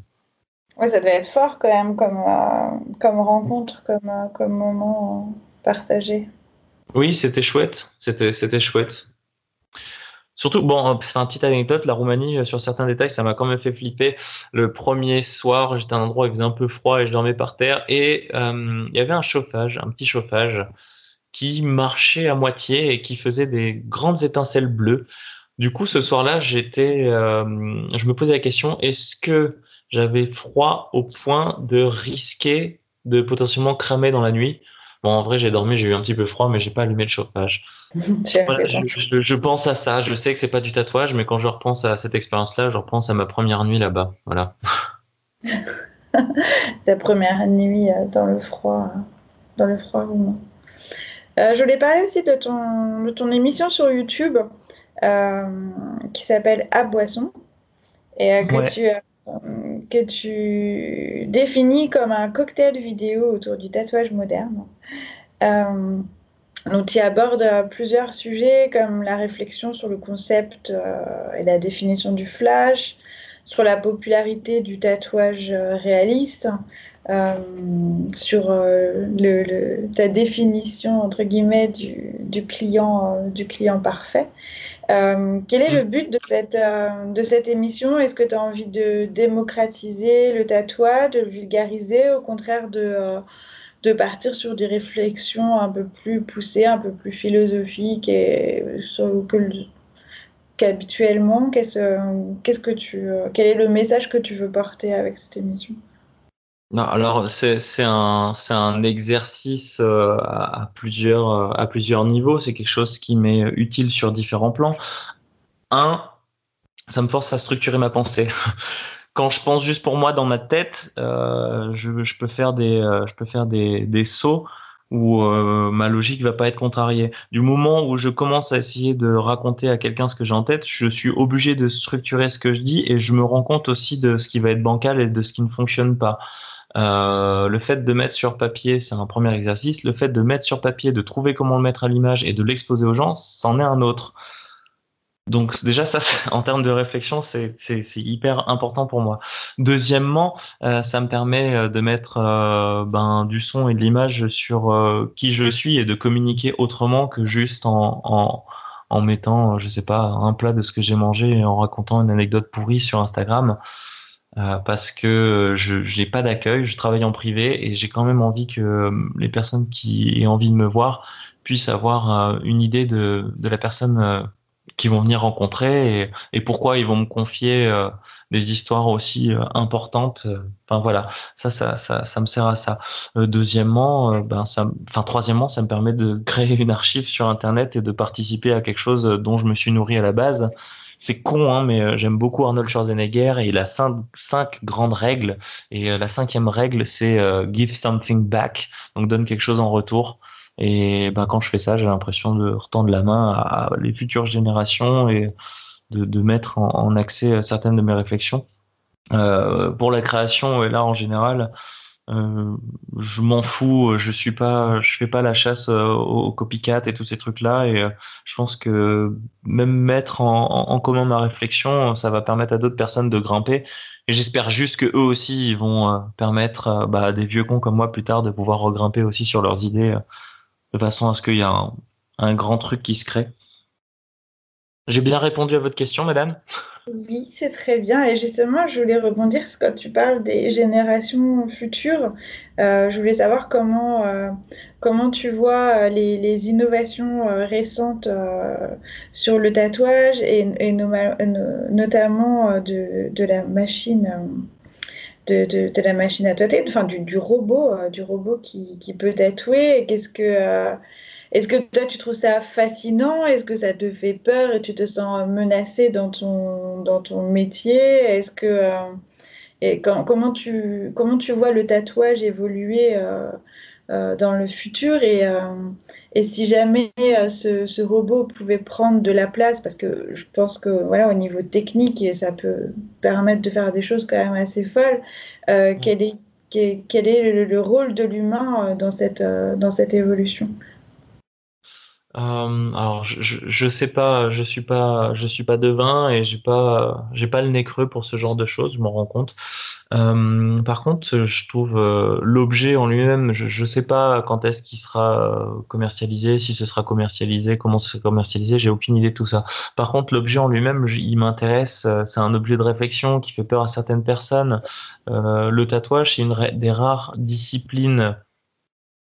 Oui, ça devait être fort quand même comme, comme rencontre, comme, comme moment Oui, c'était chouette. C'était, c'était chouette. Surtout, bon, c'est une petite anecdote, la Roumanie, euh, sur certains détails, ça m'a quand même fait flipper. Le premier soir, j'étais à un endroit où il faisait un peu froid et je dormais par terre et euh, il y avait un chauffage, un petit chauffage qui marchait à moitié et qui faisait des grandes étincelles bleues. Du coup, ce soir-là, j'étais, euh, je me posais la question, est-ce que j'avais froid au point de risquer de potentiellement cramer dans la nuit Bon, en vrai, j'ai dormi, j'ai eu un petit peu froid, mais j'ai pas allumé le chauffage. je, pense à ça. Je sais que c'est pas du tatouage, mais quand je repense à cette expérience-là, je repense à ma première nuit là-bas. Voilà. Ta première nuit euh, dans le froid, dans le froid euh, je voulais parler aussi de ton, de ton émission sur YouTube euh, qui s'appelle À Boisson et que tu que tu définis comme un cocktail vidéo autour du tatouage moderne. Euh, donc, tu abordes plusieurs sujets comme la réflexion sur le concept euh, et la définition du flash, sur la popularité du tatouage euh, réaliste, sur ta définition entre guillemets du client, du client parfait. Euh, quel est le mm. but de cette, euh, de cette émission? Est-ce que tu as envie de démocratiser le tatouage, de le vulgariser, au contraire de, euh, de partir sur des réflexions un peu plus poussées, un peu plus philosophiques et qu'habituellement? Qu'est-ce, qu'est-ce que tu, Quel est le message que tu veux porter avec cette émission? Alors c'est un, un exercice euh, à, plusieurs, euh, à plusieurs niveaux. C'est quelque chose qui m'est utile sur différents plans. Un, ça me force à structurer ma pensée. Quand je pense juste pour moi dans ma tête, euh, je, je, peux faire des, je peux faire des, des sauts où ma logique va pas être contrariée. Du moment où je commence à essayer de raconter à quelqu'un ce que j'ai en tête, je suis obligé de structurer ce que je dis et je me rends compte aussi de ce qui va être bancal et de ce qui ne fonctionne pas. Euh, le fait de mettre sur papier, c'est un premier exercice. Le fait de mettre sur papier, de trouver comment le mettre à l'image et de l'exposer aux gens, c'en est un autre. Donc déjà, ça, en termes de réflexion, c'est hyper important pour moi. Deuxièmement, euh, ça me permet euh, de mettre ben, du son et de l'image sur qui je suis et de communiquer autrement que juste en, en mettant, je sais pas, un plat de ce que j'ai mangé et en racontant une anecdote pourrie sur Instagram. Parce que je n'ai pas d'accueil, je travaille en privé et j'ai quand même envie que les personnes qui aient envie de me voir puissent avoir une idée de, la personne qui vont venir rencontrer et, pourquoi ils vont me confier euh, des histoires aussi euh, importantes. Euh, enfin voilà, ça, ça, ça, ça me sert à ça. deuxièmement, ben ça, enfin troisièmement, ça me permet de créer une archive sur Internet et de participer à quelque chose dont je me suis nourri à la base. C'est con, hein, mais j'aime beaucoup Arnold Schwarzenegger et il a cinq, cinq grandes règles. Et la cinquième règle, c'est give something back, donc donne quelque chose en retour. Et ben, quand je fais ça, j'ai l'impression de retendre la main à, les futures générations et de, mettre en, accès certaines de mes réflexions. Euh, pour la création, et là en général, euh, je m'en fous, je suis pas, je fais pas la chasse euh, aux copycat et tous ces trucs-là. Et euh, je pense que même mettre en, commun ma réflexion, ça va permettre à d'autres personnes de grimper. Et j'espère juste que eux aussi, ils vont permettre bah, à des vieux cons comme moi plus tard de pouvoir regrimper aussi sur leurs idées de façon à ce qu'il y ait un, grand truc qui se crée. J'ai bien répondu à votre question, madame Oui, c'est très bien. Et justement, je voulais rebondir parce que quand tu parles des générations futures, euh, je voulais savoir comment, euh, comment tu vois euh, les, innovations récentes sur le tatouage et, notamment de, la machine de, la machine à tatouer, enfin du, robot, euh, du robot qui, peut tatouer. Qu'est-ce que est-ce que toi tu trouves ça fascinant? Est-ce que ça te fait peur et tu te sens menacé dans ton dans ton métier? Est-ce que euh, et comment tu comment tu vois le tatouage évoluer dans le futur? Et et si jamais euh, ce, robot pouvait prendre de la place, parce que je pense que voilà, au niveau technique, ça peut permettre de faire des choses quand même assez folles, euh, quel est, quel, est le, rôle de l'humain euh, dans cette, dans cette évolution? Alors je, je, sais pas, je suis pas, je suis pas devin et j'ai pas, j'ai pas le nez creux pour ce genre de choses, je m'en rends compte. Euh, par contre, je trouve euh, l'objet en lui-même, je ne sais pas quand est-ce qu'il sera commercialisé, si ce sera commercialisé, comment ce sera commercialisé, j'ai aucune idée de tout ça. Par contre, l'objet en lui-même, il m'intéresse, euh, c'est un objet de réflexion qui fait peur à certaines personnes. le tatouage, c'est une des rares disciplines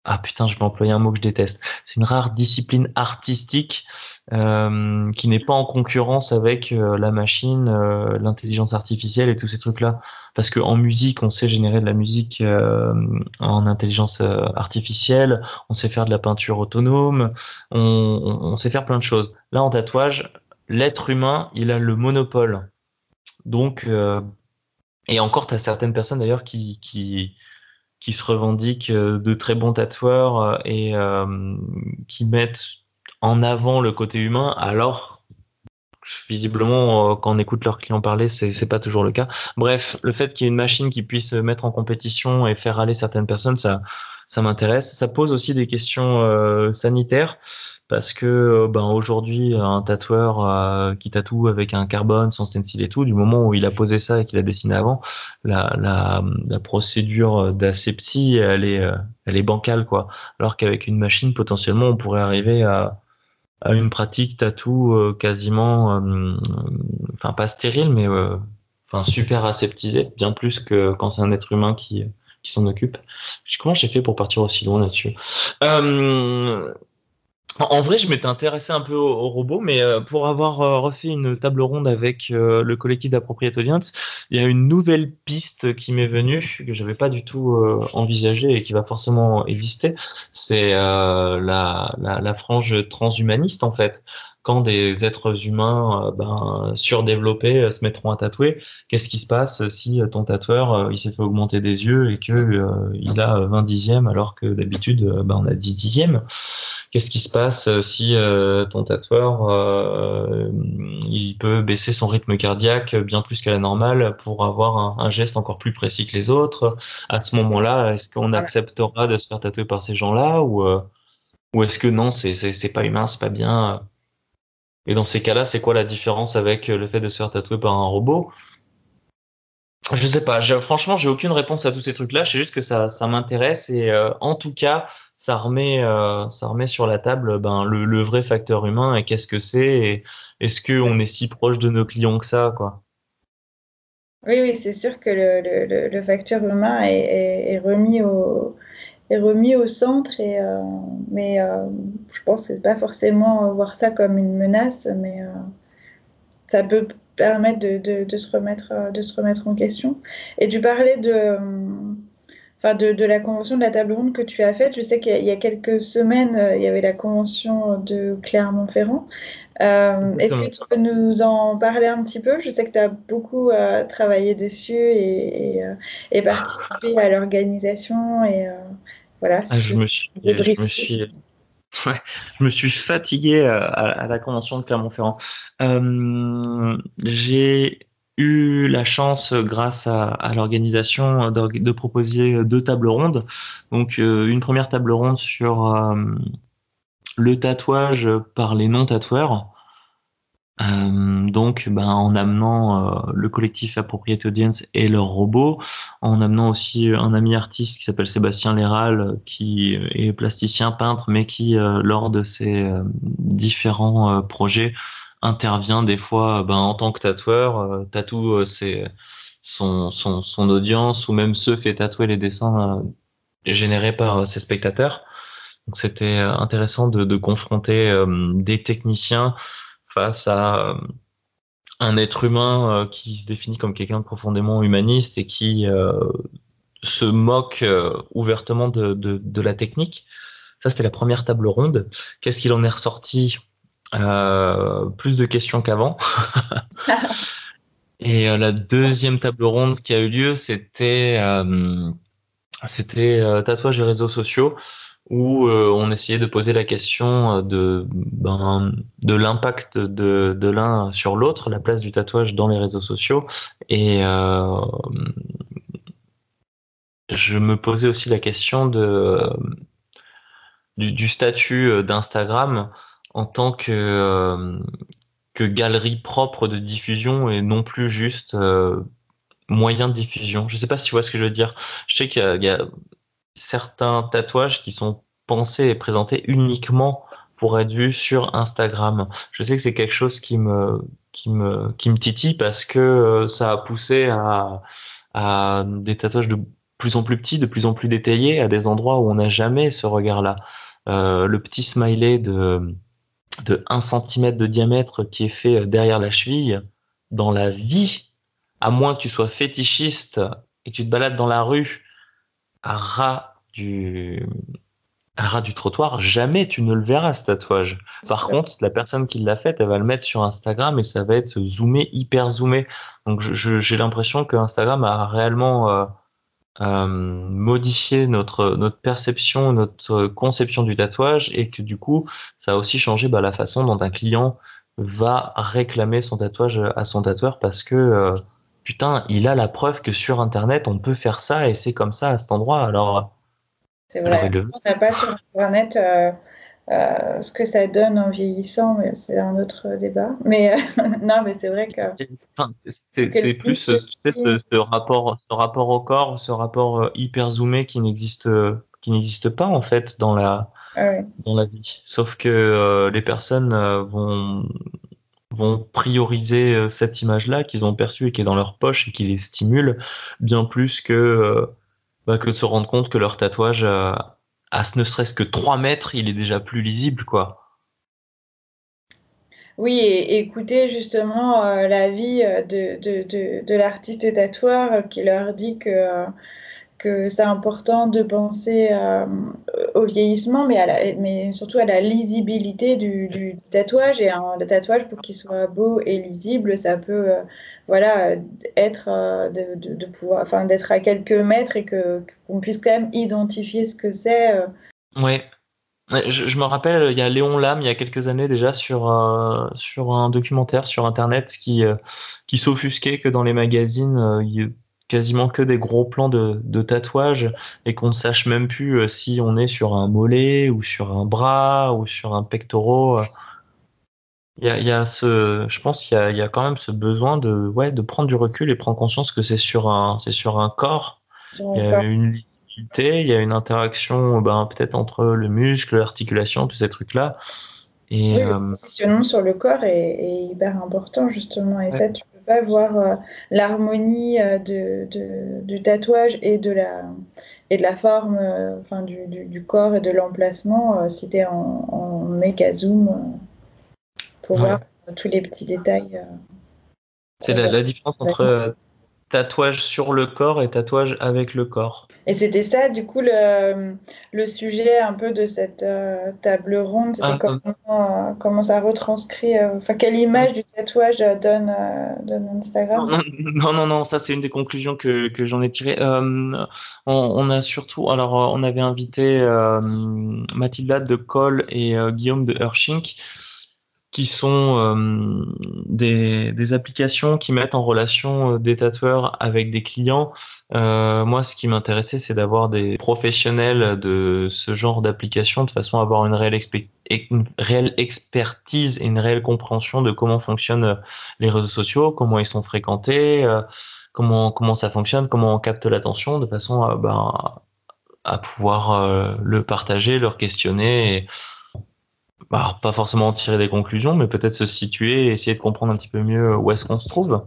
ah putain, je vais employer un mot que je déteste. C'est une rare discipline artistique euh, qui n'est pas en concurrence avec euh, la machine, euh, l'intelligence artificielle et tous ces trucs-là. Parce qu'en musique, on sait générer de la musique en intelligence artificielle, on sait faire de la peinture autonome, on, on, sait faire plein de choses. Là, en tatouage, l'être humain, il a le monopole. Donc, et encore, tu as certaines personnes d'ailleurs qui, qui, qui se revendiquent de très bons tatoueurs et qui mettent en avant le côté humain, alors visiblement, euh, quand on écoute leurs clients parler, c'est pas toujours le cas. Bref, le fait qu'il y ait une machine qui puisse mettre en compétition et faire aller certaines personnes, ça, ça m'intéresse. Ça pose aussi des questions euh, sanitaires parce que euh, ben, aujourd'hui, un tatoueur qui tatoue avec un carbone, sans stencil et tout, du moment où il a posé ça et qu'il a dessiné avant, la, la, la procédure d'asepsie, elle est, elle est bancale, quoi. Alors qu'avec une machine, potentiellement, on pourrait arriver à, à une pratique tatou euh, quasiment, euh, enfin pas stérile, mais euh, enfin super aseptisée, bien plus que quand c'est un être humain qui, qui s'en occupe. Comment j'ai fait pour partir aussi loin là-dessus? En vrai, je m'étais intéressé un peu au, robot, mais euh, pour avoir euh, refait une table ronde avec euh, le collectif d'Appropriate Audience, il y a une nouvelle piste qui m'est venue, que j'avais pas du tout envisagée et qui va forcément exister. C'est la, frange transhumaniste, en fait quand des êtres humains euh, ben, surdéveloppés euh, se mettront à tatouer, qu'est-ce qui se passe si euh, ton tatoueur il s'est fait augmenter des yeux et que il a 20 dixièmes alors que d'habitude ben, on a 10 dixièmes? Qu'est-ce qui se passe si ton tatoueur il peut baisser son rythme cardiaque bien plus qu'à la normale pour avoir un, un, geste encore plus précis que les autres? À ce moment-là, est-ce qu'on acceptera de se faire tatouer par ces gens-là ou ou est-ce que non, c'est pas humain, c'est pas bien et dans ces cas-là, c'est quoi la différence avec le fait de se faire tatouer par un robot? Je sais pas. Franchement, j'ai aucune réponse à tous ces trucs-là. C'est juste que ça, ça m'intéresse et euh, en tout cas, ça remet, euh, ça remet sur la table ben, le, vrai facteur humain et qu'est-ce que c'est est-ce qu'on est si proche de nos clients que ça, quoi. Oui, oui, c'est sûr que le, facteur humain est, remis au, est remis au centre, et, euh, mais euh, je pense que pas forcément voir ça comme une menace, mais euh, ça peut permettre de, de, de, se remettre, de se remettre en question. Et tu parlais de de, de, la convention de la table ronde que tu as faite. Je sais qu'il y, y, a quelques semaines, euh, il y avait la convention de Clermont-Ferrand. Euh, Est-ce que tu peux nous en parler un petit peu? Je sais que tu as beaucoup euh, travaillé dessus et, et, euh, et participé à l'organisation. Et euh, voilà. Ah, je, me suis, je, me suis, ouais, je me suis fatigué à, à la convention de Clermont-Ferrand. J'ai eu la chance, grâce à, à l'organisation, de, de, proposer deux tables rondes. Donc, euh, une première table ronde sur euh, le tatouage par les non-tatoueurs. Euh, donc, ben, en amenant euh, le collectif Appropriate Audience et leur robot, en amenant aussi un ami artiste qui s'appelle Sébastien Léral, qui est plasticien peintre, mais qui, lors de ses différents projets, intervient des fois ben, en tant que tatoueur, euh, tatoue euh, c'est son, son, son, audience ou même se fait tatouer les dessins euh, générés par ses spectateurs. Donc c'était intéressant de, de confronter des techniciens face à un être humain qui se définit comme quelqu'un de profondément humaniste et qui se moque ouvertement de, de, de la technique. Ça, c'était la première table ronde. Qu'est-ce qu'il en est ressorti? Euh, plus de questions qu'avant. et euh, la deuxième table ronde qui a eu lieu, c'était euh, c'était euh, tatouage et réseaux sociaux où euh, on essayait de poser la question de ben, de l'impact de, l'un sur l'autre, la place du tatouage dans les réseaux sociaux et je me posais aussi la question de du, statut d'Instagram en tant que, euh, galerie propre de diffusion et non plus juste euh, moyen de diffusion. Je sais pas si tu vois ce que je veux dire. Je sais qu'il y, a certains tatouages qui sont pensés et présentés uniquement pour être vus sur Instagram. Je sais que c'est quelque chose qui me, qui me, qui me titille parce que euh, ça a poussé à, à des tatouages de plus en plus petits, de plus en plus détaillés, à des endroits où on n'a jamais ce regard-là. Euh, le petit smiley de, de 1 cm de diamètre qui est fait derrière la cheville, dans la vie, à moins que tu sois fétichiste et que tu te balades dans la rue à ras du, à ras du trottoir, jamais tu ne le verras ce tatouage. Par contre, la personne qui l'a fait, elle va le mettre sur Instagram et ça va être zoomé, hyper zoomé. Donc j'ai l'impression que Instagram a réellement euh, euh, modifier notre notre perception, notre conception du tatouage et que du coup, ça a aussi changé bah, la façon dont un client va réclamer son tatouage à son tatoueur parce que euh, putain, il a la preuve que sur internet on peut faire ça et c'est comme ça à cet endroit. Alors c'est vrai. Alors, on n'a pas sur internet euh, euh, ce que ça donne en vieillissant, mais c'est un autre débat. Mais euh, non, mais c'est vrai que. Enfin, c'est plus ce, ce, ce, rapport, ce rapport au corps, ce rapport hyper zoomé qui n'existe qui n'existe pas en fait dans la ah ouais. dans la vie. Sauf que les personnes vont vont prioriser cette image-là qu'ils ont perçue et qui est dans leur poche et qui les stimule bien plus que bah, que de se rendre compte que leur tatouage à ce ne serait-ce que 3 mètres, il est déjà plus lisible, quoi. Oui, et écouter justement euh, l'avis de, de, de, l'artiste tatoueur euh, qui leur dit que, euh, que c'est important de penser euh, au vieillissement, mais, surtout à la lisibilité du, tatouage. Et un, tatouage, pour qu'il soit beau et lisible, ça peut euh, voilà, être euh, de, pouvoir, enfin, d'être à quelques mètres et que qu'on puisse quand même identifier ce que c'est. Ouais. Je, me rappelle, il y a Léon Lam, il y a quelques années déjà, sur, sur un documentaire sur Internet qui, qui s'offusquait que dans les magazines, il quasiment que des gros plans de, de tatouages et qu'on ne sache même plus si on est sur un mollet ou sur un bras ou sur un pectoral. Il y a, il y a ce, je pense qu'il y a, il y a quand même ce besoin de, ouais, de prendre du recul et prendre conscience que c'est sur un, c'est sur un corps. Sur il y a corps. une mobilité, il y a une interaction ben, peut-être entre le muscle, l'articulation, tous ces trucs-là. Et, le positionnement sur le corps est, hyper important justement. Et ça, tu pas voir l'harmonie de, du tatouage et de la, et de la forme enfin, du, du, corps et de l'emplacement si tu es en, en méga zoom pour voir tous les petits détails. C'est la, différence entre tatouage sur le corps et tatouage avec le corps. Et c'était ça, du coup, le, le, sujet un peu de cette euh, table ronde, c'était ah, comment, euh, comment, ça retranscrit, euh, enfin, quelle image du tatouage donne, donne Instagram? Non, non, non, ça c'est une des conclusions que, que j'en ai tirées. On, on, a surtout, alors on avait invité Mathilda de Cole et Guillaume de Herschink qui sont euh, des, applications qui mettent en relation euh, des tatoueurs avec des clients. Euh, moi, ce qui m'intéressait, c'est d'avoir des professionnels de ce genre d'application de façon à avoir une réelle, expertise et une réelle compréhension de comment fonctionnent les réseaux sociaux, comment ils sont fréquentés, comment, comment ça fonctionne, comment on capte l'attention, de façon à, ben, pouvoir le partager, leur questionner. Bah, pas forcément tirer des conclusions, mais peut-être se situer et essayer de comprendre un petit peu mieux où est-ce qu'on se trouve.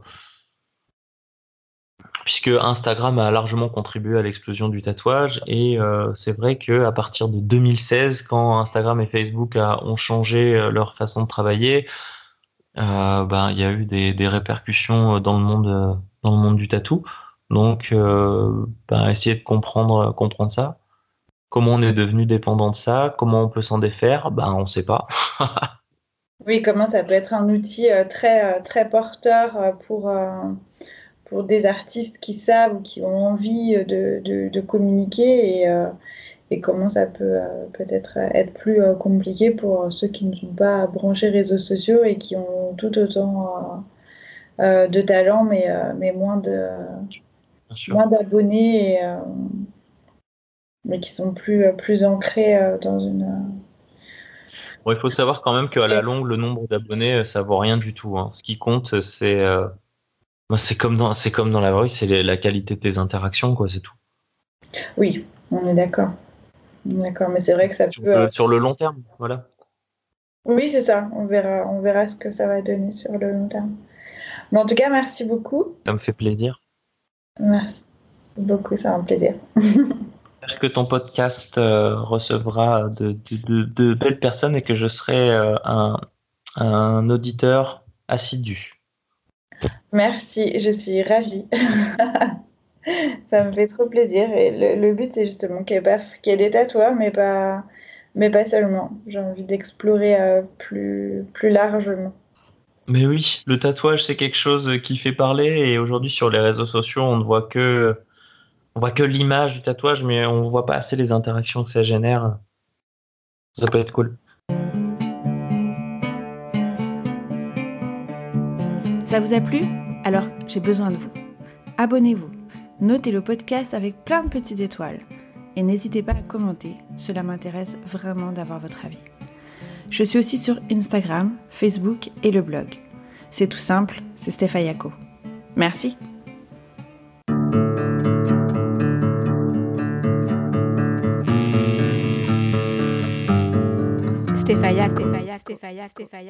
Puisque Instagram a largement contribué à l'explosion du tatouage, et euh, c'est vrai qu'à partir de 2016, quand Instagram et Facebook ont changé euh, leur façon de travailler, euh, ben, il y a eu des, répercussions dans le monde, dans le monde du tatou. Donc, ben, essayer de comprendre, comprendre ça. Comment on est devenu dépendant de ça? Comment on peut s'en défaire? Ben, on ne sait pas. oui, comment ça peut être un outil euh, très, euh, très porteur euh, pour, pour des artistes qui savent ou qui ont envie de, de, communiquer et, et, comment ça peut peut-être être plus compliqué pour ceux qui ne sont pas branchés réseaux sociaux et qui ont tout autant de talent mais, mais moins de moins d'abonnés et mais qui sont plus, euh, plus ancrés euh, dans une. Euh, bon, il faut savoir quand même qu'à la longue, le nombre d'abonnés, ça vaut rien du tout. Hein. Ce qui compte, c'est c'est comme dans comme dans la vraie, c'est la qualité de tes interactions, quoi, c'est tout. Oui, on est d'accord. D'accord, mais c'est vrai que ça peut. sur le long terme, voilà. Oui, c'est ça. On verra, on verra ce que ça va donner sur le long terme. Mais en tout cas, merci beaucoup. Ça me fait plaisir. Merci beaucoup, c'est un plaisir. J'espère que ton podcast euh, recevra de, belles personnes et que je serai euh, un, auditeur assidu. Merci, je suis ravie. Ça me fait trop plaisir. Et le, but, c'est justement qu'il y, ait des tatoueurs, mais pas, mais pas seulement. J'ai envie d'explorer euh, plus, plus largement. Mais oui, le tatouage, c'est quelque chose qui fait parler. Et aujourd'hui, sur les réseaux sociaux, on ne voit que on voit que l'image du tatouage, mais on voit pas assez les interactions que ça génère. Ça peut être cool. Ça vous a plu? Alors, j'ai besoin de vous. Abonnez-vous, notez le podcast avec plein de petites étoiles et n'hésitez pas à commenter, cela m'intéresse vraiment d'avoir votre avis. Je suis aussi sur Instagram, Facebook et le blog. C'est tout simple, c'est Stéphayako. Merci. Stéphaya, Stéphaya, Stéphaya, Stéphaya.